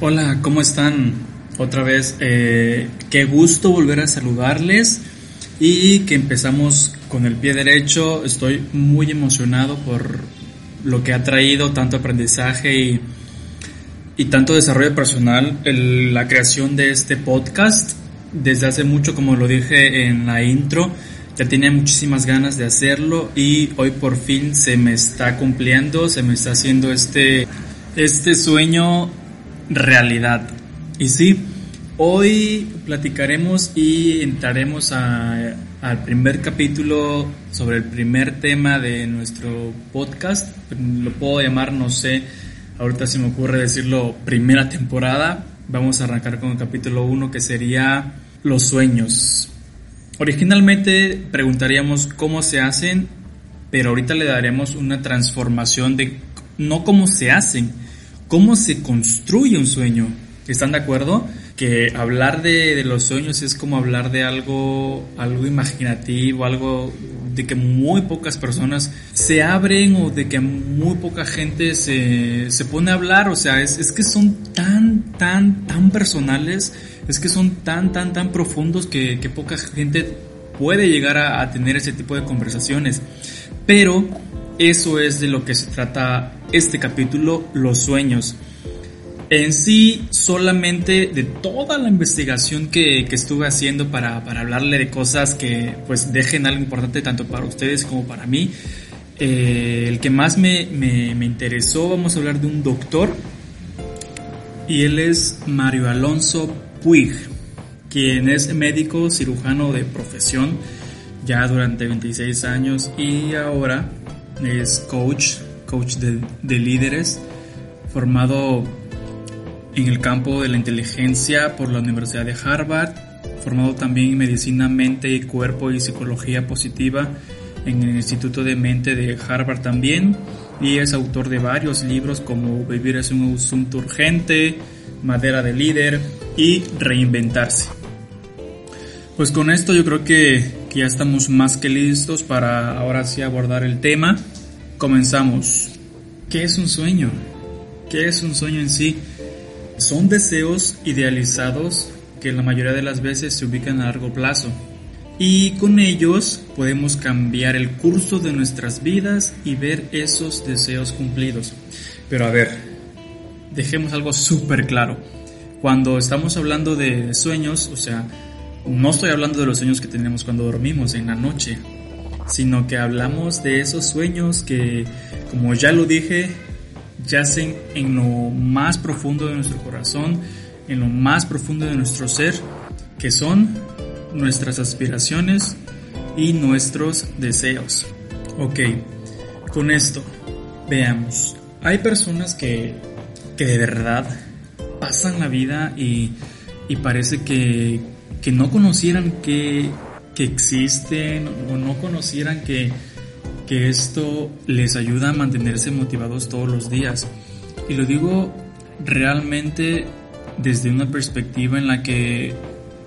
Hola, ¿cómo están? Otra vez, eh, qué gusto volver a saludarles y que empezamos con el pie derecho. Estoy muy emocionado por lo que ha traído tanto aprendizaje y, y tanto desarrollo personal la creación de este podcast. Desde hace mucho, como lo dije en la intro, ya tenía muchísimas ganas de hacerlo y hoy por fin se me está cumpliendo, se me está haciendo este, este sueño realidad. Y sí, hoy platicaremos y entraremos al primer capítulo sobre el primer tema de nuestro podcast. Lo puedo llamar, no sé, ahorita se me ocurre decirlo, primera temporada. Vamos a arrancar con el capítulo 1 que sería los sueños. Originalmente preguntaríamos cómo se hacen, pero ahorita le daremos una transformación de no cómo se hacen, cómo se construye un sueño. ¿Están de acuerdo? Que hablar de, los sueños es como hablar de algo, algo imaginativo, algo de que muy pocas personas se abren o de que muy poca gente se, se pone a hablar. O sea, es, es que son tan, tan, tan personales, es que son tan, tan, tan profundos que, que poca gente puede llegar a, a tener ese tipo de conversaciones. Pero eso es de lo que se trata este capítulo, los sueños. En sí, solamente de toda la investigación que, estuve haciendo para, hablarle de cosas que pues dejen algo importante tanto para ustedes como para mí, eh, el que más me, me interesó, vamos a hablar de un doctor, y él es Mario Alonso Puig, quien es médico cirujano de profesión ya durante 26 años y ahora es coach, coach de, líderes, formado en el campo de la inteligencia por la Universidad de Harvard, formado también en medicina, mente y cuerpo y psicología positiva en el Instituto de Mente de Harvard también, y es autor de varios libros como Vivir es un asunto urgente, Madera de líder y Reinventarse. Pues con esto yo creo que ya estamos más que listos para ahora sí abordar el tema. Comenzamos. ¿Qué es un sueño? ¿Qué es un sueño en sí? Son deseos idealizados que la mayoría de las veces se ubican a largo plazo. Y con ellos podemos cambiar el curso de nuestras vidas y ver esos deseos cumplidos. Pero a ver, dejemos algo súper claro. Cuando estamos hablando de sueños, o sea, no estoy hablando de los sueños que tenemos cuando dormimos en la noche, sino que hablamos de esos sueños que, como ya lo dije, yacen en lo más profundo de nuestro corazón, en lo más profundo de nuestro ser, que son nuestras aspiraciones y nuestros deseos. Ok, con esto, veamos. Hay personas que, que de verdad pasan la vida y, y parece que, que no conocieran que, que existen o no conocieran que, que esto les ayuda a mantenerse motivados todos los días. Y lo digo realmente desde una perspectiva en la que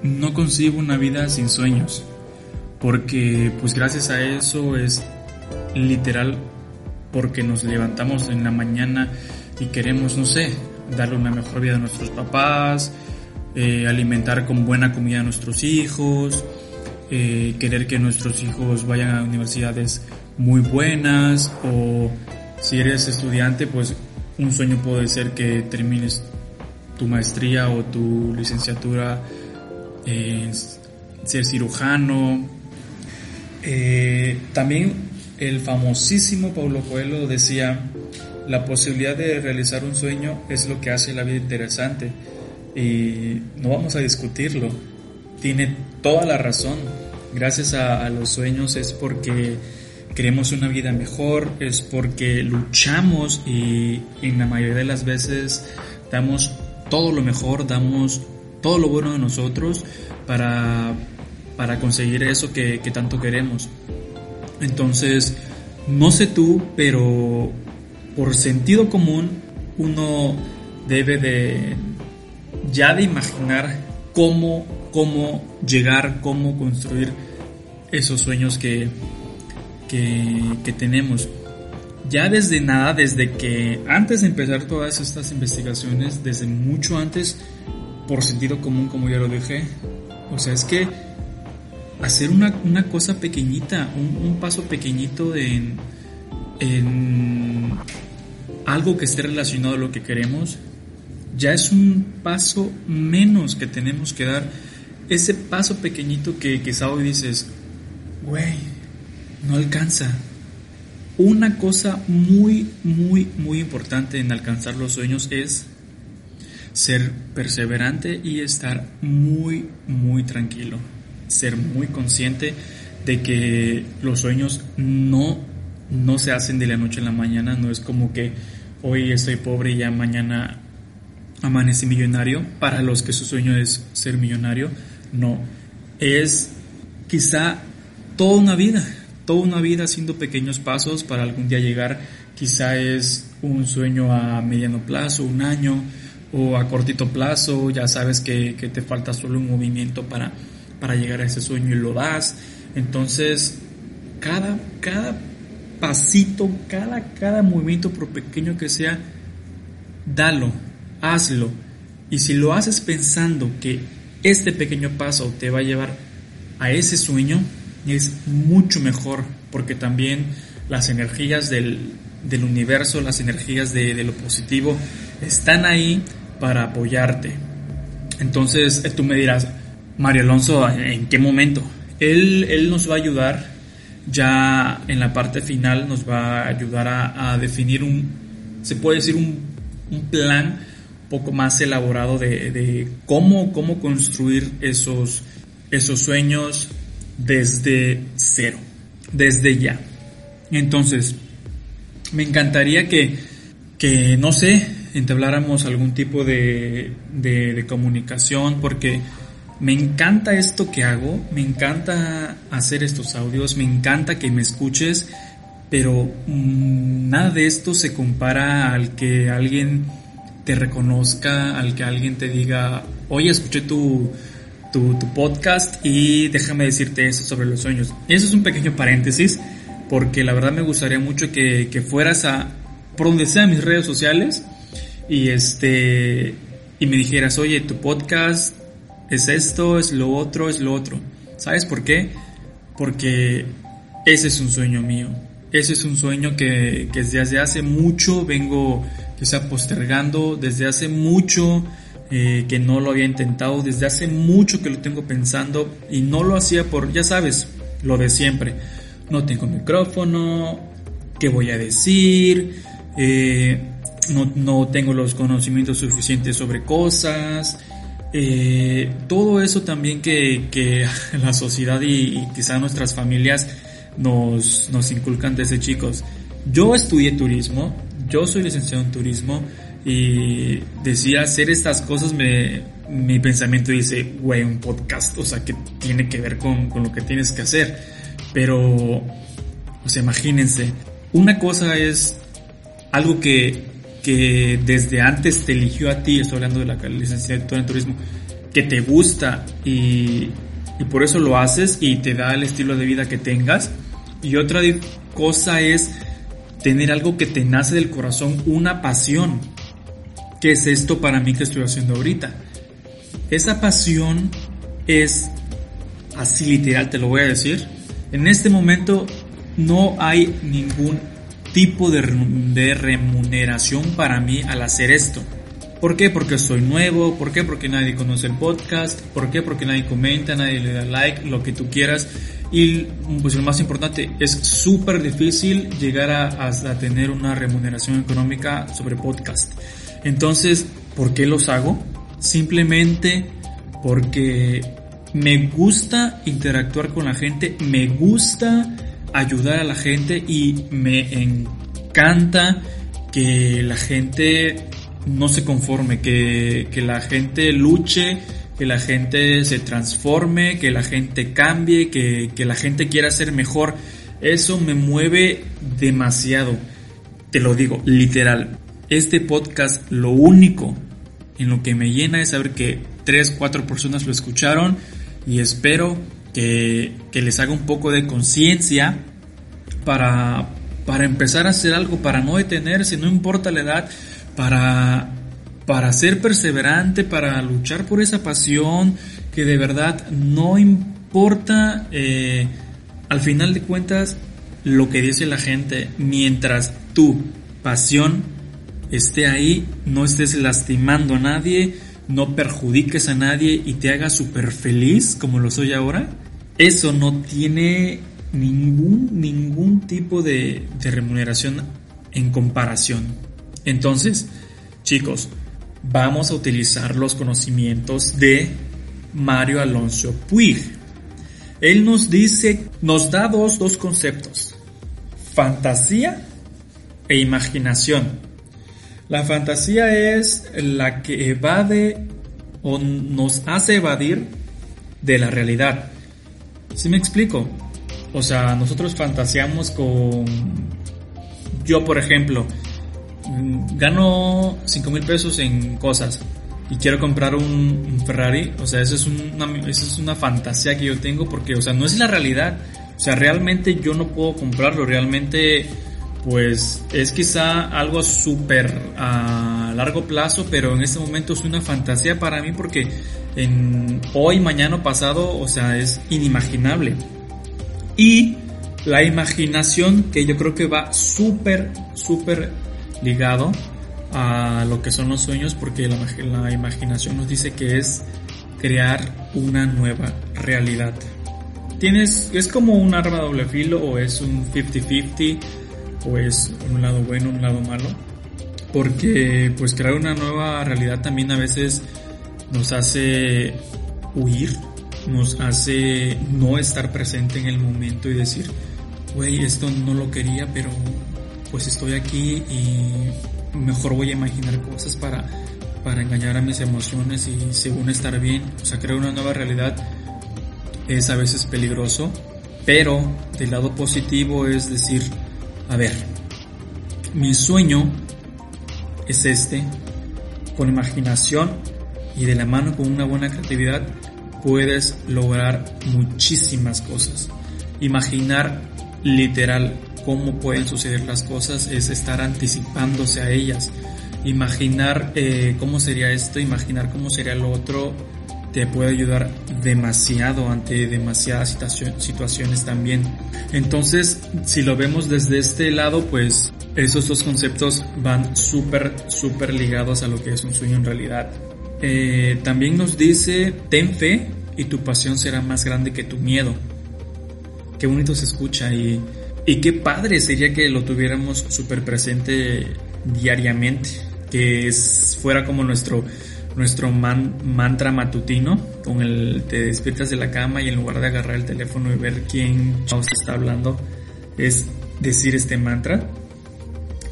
no concibo una vida sin sueños. Porque pues gracias a eso es literal porque nos levantamos en la mañana y queremos, no sé, darle una mejor vida a nuestros papás, eh, alimentar con buena comida a nuestros hijos, eh, querer que nuestros hijos vayan a universidades muy buenas o si eres estudiante pues un sueño puede ser que termines tu maestría o tu licenciatura en ser cirujano. Eh, también el famosísimo Paulo Coelho decía, la posibilidad de realizar un sueño es lo que hace la vida interesante y no vamos a discutirlo. Tiene toda la razón. Gracias a, los sueños es porque queremos una vida mejor, es porque luchamos y en la mayoría de las veces damos todo lo mejor, damos todo lo bueno de nosotros para, para conseguir eso que, que tanto queremos. Entonces, no sé tú, pero por sentido común uno debe de ya de imaginar cómo, cómo llegar, cómo construir esos sueños que, que, tenemos. Ya desde nada, desde que antes de empezar todas estas investigaciones, desde mucho antes, por sentido común, como ya lo dije, o sea, es que hacer una, cosa pequeñita, un, paso pequeñito en, en algo que esté relacionado a lo que queremos, ya es un paso menos que tenemos que dar. Ese paso pequeñito que quizá hoy dices, güey, no alcanza. Una cosa muy, muy, muy importante en alcanzar los sueños es ser perseverante y estar muy, muy tranquilo. Ser muy consciente de que los sueños no, no se hacen de la noche a la mañana. No es como que hoy estoy pobre y ya mañana amanece millonario. Para los que su sueño es ser millonario, no. Es quizá toda una vida, toda una vida haciendo pequeños pasos para algún día llegar. Quizá es un sueño a mediano plazo, un año, o a cortito plazo, ya sabes que, te falta solo un movimiento para, para llegar a ese sueño y lo das. Entonces, cada, cada pasito, cada, cada movimiento, por pequeño que sea, dalo, hazlo. Y si lo haces pensando que este pequeño paso te va a llevar a ese sueño, es mucho mejor porque también las energías del, universo, las energías de, lo positivo están ahí para apoyarte. Entonces tú me dirás, Mario Alonso, ¿en qué momento? Él, él nos va a ayudar ya en la parte final, nos va a ayudar a, definir un, se puede decir un plan poco más elaborado de, cómo, cómo construir esos, esos sueños desde cero, desde ya. Entonces, me encantaría que, que no sé, entabláramos algún tipo de, de, comunicación porque me encanta esto que hago, me encanta hacer estos audios, me encanta que me escuches, pero mm, nada de esto se compara al que alguien te reconozca, al que alguien te diga, oye, escuché tu, tu, podcast y déjame decirte eso sobre los sueños. Eso es un pequeño paréntesis, porque la verdad me gustaría mucho que, que fueras a, por donde sean mis redes sociales, y este, y me dijeras, oye, tu podcast es esto, es lo otro, es lo otro. ¿Sabes por qué? Porque ese es un sueño mío. Ese es un sueño que, que desde hace mucho vengo que sea postergando desde hace mucho eh, que no lo había intentado, desde hace mucho que lo tengo pensando y no lo hacía por, ya sabes, lo de siempre. No tengo micrófono, ¿qué voy a decir? Eh, no, no, tengo los conocimientos suficientes sobre cosas. Eh, todo eso también que, que la sociedad y, y, quizá nuestras familias nos, nos inculcan desde chicos. Yo estudié turismo, yo soy licenciado en turismo y decía hacer estas cosas me, mi pensamiento dice, güey, un podcast, o sea, que tiene que ver con, con lo que tienes que hacer. Pero, o sea, imagínense, una cosa es algo que, que desde antes te eligió a ti, estoy hablando de la licenciatura en turismo, que te gusta y, y por eso lo haces y te da el estilo de vida que tengas. Y otra cosa es tener algo que te nace del corazón, una pasión. ¿Qué es esto para mí que estoy haciendo ahorita? Esa pasión es, así literal te lo voy a decir, en este momento no hay ningún tipo de, de remuneración para mí al hacer esto. ¿Por qué? Porque soy nuevo, ¿por qué? Porque nadie conoce el podcast, ¿por qué? Porque nadie comenta, nadie le da like, lo que tú quieras. Y pues lo más importante, es súper difícil llegar a, a, tener una remuneración económica sobre podcast. Entonces, ¿por qué los hago? Simplemente porque me gusta interactuar con la gente, me gusta ayudar a la gente y me encanta que la gente no se conforme, que, que la gente luche que la gente se transforme, que la gente cambie, que, que la gente quiera ser mejor. Eso me mueve demasiado. Te lo digo, literal. Este podcast lo único en lo que me llena es saber que tres, cuatro personas lo escucharon y espero que, que les haga un poco de conciencia para, para empezar a hacer algo, para no detenerse, no importa la edad, para, para ser perseverante, para luchar por esa pasión, que de verdad no importa, eh, al final de cuentas, lo que dice la gente, mientras tu pasión esté ahí, no estés lastimando a nadie, no perjudiques a nadie y te hagas súper feliz como lo soy ahora, eso no tiene ningún, ningún tipo de, de remuneración en comparación. Entonces, chicos, vamos a utilizar los conocimientos de Mario Alonso Puig. Él nos dice, nos da dos, dos conceptos, fantasía e imaginación. La fantasía es la que evade o nos hace evadir de la realidad. ¿Sí me explico? O sea, nosotros fantaseamos con... Yo, por ejemplo, gano 5 mil pesos en cosas y quiero comprar un, Ferrari. O sea, eso es, una, eso es una fantasía que yo tengo porque, o sea, no es la realidad. O sea, realmente yo no puedo comprarlo. Realmente pues es quizá algo súper a largo plazo, pero en este momento es una fantasía para mí porque en hoy, mañana, pasado, o sea, es inimaginable. Y la imaginación, que yo creo que va súper, súper ligado a lo que son los sueños, porque la, imaginación nos dice que es crear una nueva realidad. Tienes, es como un arma doble filo o es un 50-50 pues un lado bueno, un lado malo, porque pues crear una nueva realidad también a veces nos hace huir, nos hace no estar presente en el momento y decir, güey, esto no lo quería, pero pues estoy aquí y mejor voy a imaginar cosas para, para engañar a mis emociones y según estar bien, o sea, crear una nueva realidad es a veces peligroso, pero del lado positivo es decir, a ver, mi sueño es este, con imaginación y de la mano con una buena creatividad puedes lograr muchísimas cosas. Imaginar literal cómo pueden suceder las cosas es estar anticipándose a ellas. Imaginar eh, cómo sería esto, imaginar cómo sería lo otro, te puede ayudar demasiado ante demasiadas situaciones también. Entonces, si lo vemos desde este lado, pues esos dos conceptos van súper, súper ligados a lo que es un sueño en realidad. Eh, también nos dice, ten fe y tu pasión será más grande que tu miedo. Qué bonito se escucha y, y qué padre sería que lo tuviéramos súper presente diariamente, que fuera como nuestro nuestro mantra matutino, con el te despiertas de la cama y en lugar de agarrar el teléfono y ver quién está hablando, es decir este mantra,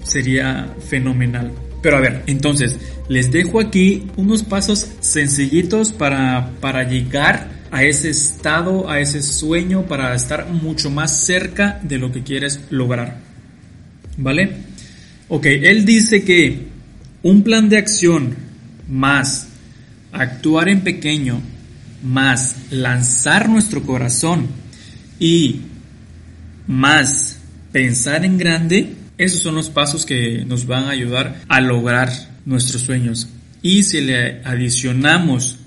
sería fenomenal. Pero a ver, entonces, les dejo aquí unos pasos sencillitos para, para llegar a ese estado, a ese sueño, para estar mucho más cerca de lo que quieres lograr. ¿Vale? Ok, él dice que un plan de acción más actuar en pequeño, más lanzar nuestro corazón y más pensar en grande, esos son los pasos que nos van a ayudar a lograr nuestros sueños. Y si le adicionamos,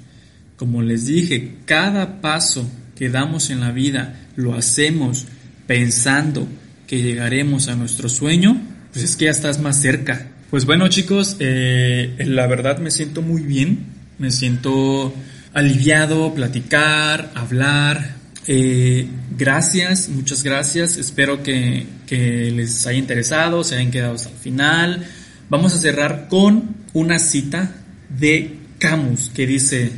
como les dije, cada paso que damos en la vida lo hacemos pensando que llegaremos a nuestro sueño, pues es que ya estás más cerca. Pues bueno chicos, eh, la verdad me siento muy bien, me siento aliviado, platicar, hablar. Eh, gracias, muchas gracias, espero que, que les haya interesado, se hayan quedado hasta el final. Vamos a cerrar con una cita de Camus que dice,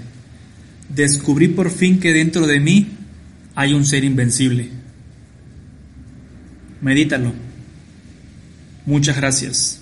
descubrí por fin que dentro de mí hay un ser invencible. Medítalo. Muchas gracias.